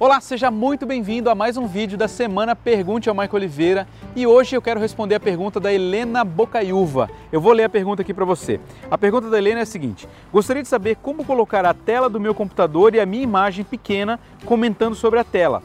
Olá, seja muito bem-vindo a mais um vídeo da semana Pergunte ao Michael Oliveira e hoje eu quero responder a pergunta da Helena Bocaiúva. Eu vou ler a pergunta aqui para você. A pergunta da Helena é a seguinte: Gostaria de saber como colocar a tela do meu computador e a minha imagem pequena comentando sobre a tela.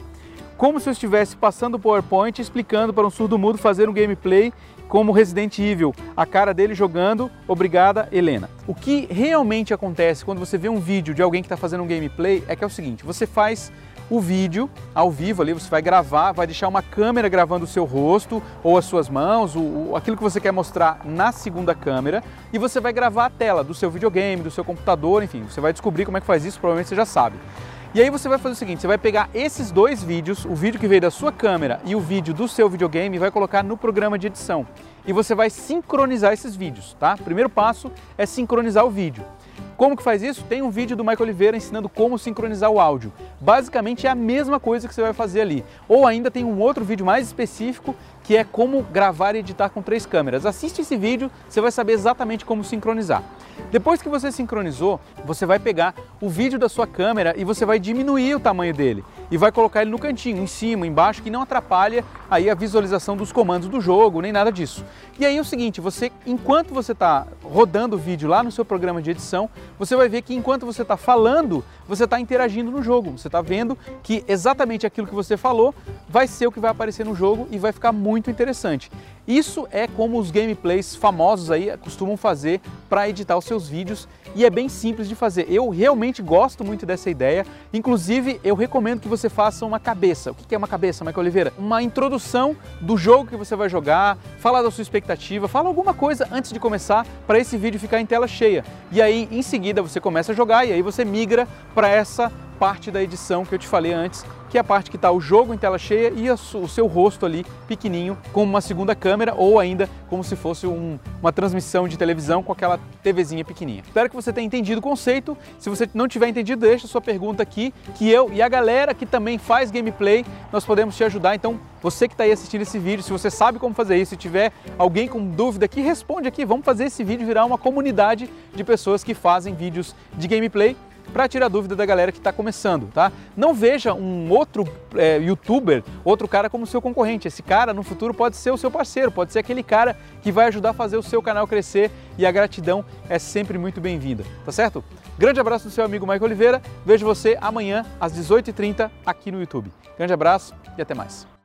Como se eu estivesse passando o PowerPoint explicando para um surdo-mudo fazer um gameplay como Resident Evil, a cara dele jogando. Obrigada, Helena. O que realmente acontece quando você vê um vídeo de alguém que está fazendo um gameplay é que é o seguinte: você faz o vídeo ao vivo ali, você vai gravar, vai deixar uma câmera gravando o seu rosto ou as suas mãos, o, aquilo que você quer mostrar na segunda câmera e você vai gravar a tela do seu videogame, do seu computador, enfim, você vai descobrir como é que faz isso, provavelmente você já sabe. E aí você vai fazer o seguinte, você vai pegar esses dois vídeos, o vídeo que veio da sua câmera e o vídeo do seu videogame e vai colocar no programa de edição. E você vai sincronizar esses vídeos, tá? Primeiro passo é sincronizar o vídeo. Como que faz isso? Tem um vídeo do Michael Oliveira ensinando como sincronizar o áudio. Basicamente é a mesma coisa que você vai fazer ali. Ou ainda tem um outro vídeo mais específico que é como gravar e editar com três câmeras. Assiste esse vídeo, você vai saber exatamente como sincronizar. Depois que você sincronizou, você vai pegar o vídeo da sua câmera e você vai diminuir o tamanho dele e vai colocar ele no cantinho, em cima, embaixo, que não atrapalha aí a visualização dos comandos do jogo, nem nada disso. E aí é o seguinte, você, enquanto você está rodando o vídeo lá no seu programa de edição, você vai ver que enquanto você está falando, você está interagindo no jogo. Você está vendo que exatamente aquilo que você falou vai ser o que vai aparecer no jogo e vai ficar muito interessante. Isso é como os gameplays famosos aí costumam fazer para editar os seus vídeos e é bem simples de fazer. Eu realmente gosto muito dessa ideia, inclusive eu recomendo que você faça uma cabeça. O que é uma cabeça, Michael Oliveira? Uma introdução do jogo que você vai jogar, fala da sua expectativa, fala alguma coisa antes de começar para esse vídeo ficar em tela cheia. E aí em seguida você começa a jogar e aí você migra para essa parte da edição que eu te falei antes, que é a parte que está o jogo em tela cheia e o seu rosto ali pequenininho com uma segunda câmera ou ainda como se fosse um, uma transmissão de televisão com aquela TVzinha pequenininha. Espero que você tenha entendido o conceito. Se você não tiver entendido, deixa sua pergunta aqui que eu e a galera que também faz gameplay, nós podemos te ajudar. Então, você que está aí assistindo esse vídeo, se você sabe como fazer isso, se tiver alguém com dúvida aqui, responde aqui. Vamos fazer esse vídeo virar uma comunidade de pessoas que fazem vídeos de gameplay para tirar dúvida da galera que está começando, tá? Não veja um outro é, youtuber, outro cara como seu concorrente. Esse cara no futuro pode ser o seu parceiro, pode ser aquele cara que vai ajudar a fazer o seu canal crescer e a gratidão é sempre muito bem-vinda, tá certo? Grande abraço do seu amigo Michael Oliveira. Vejo você amanhã às 18h30 aqui no YouTube. Grande abraço e até mais.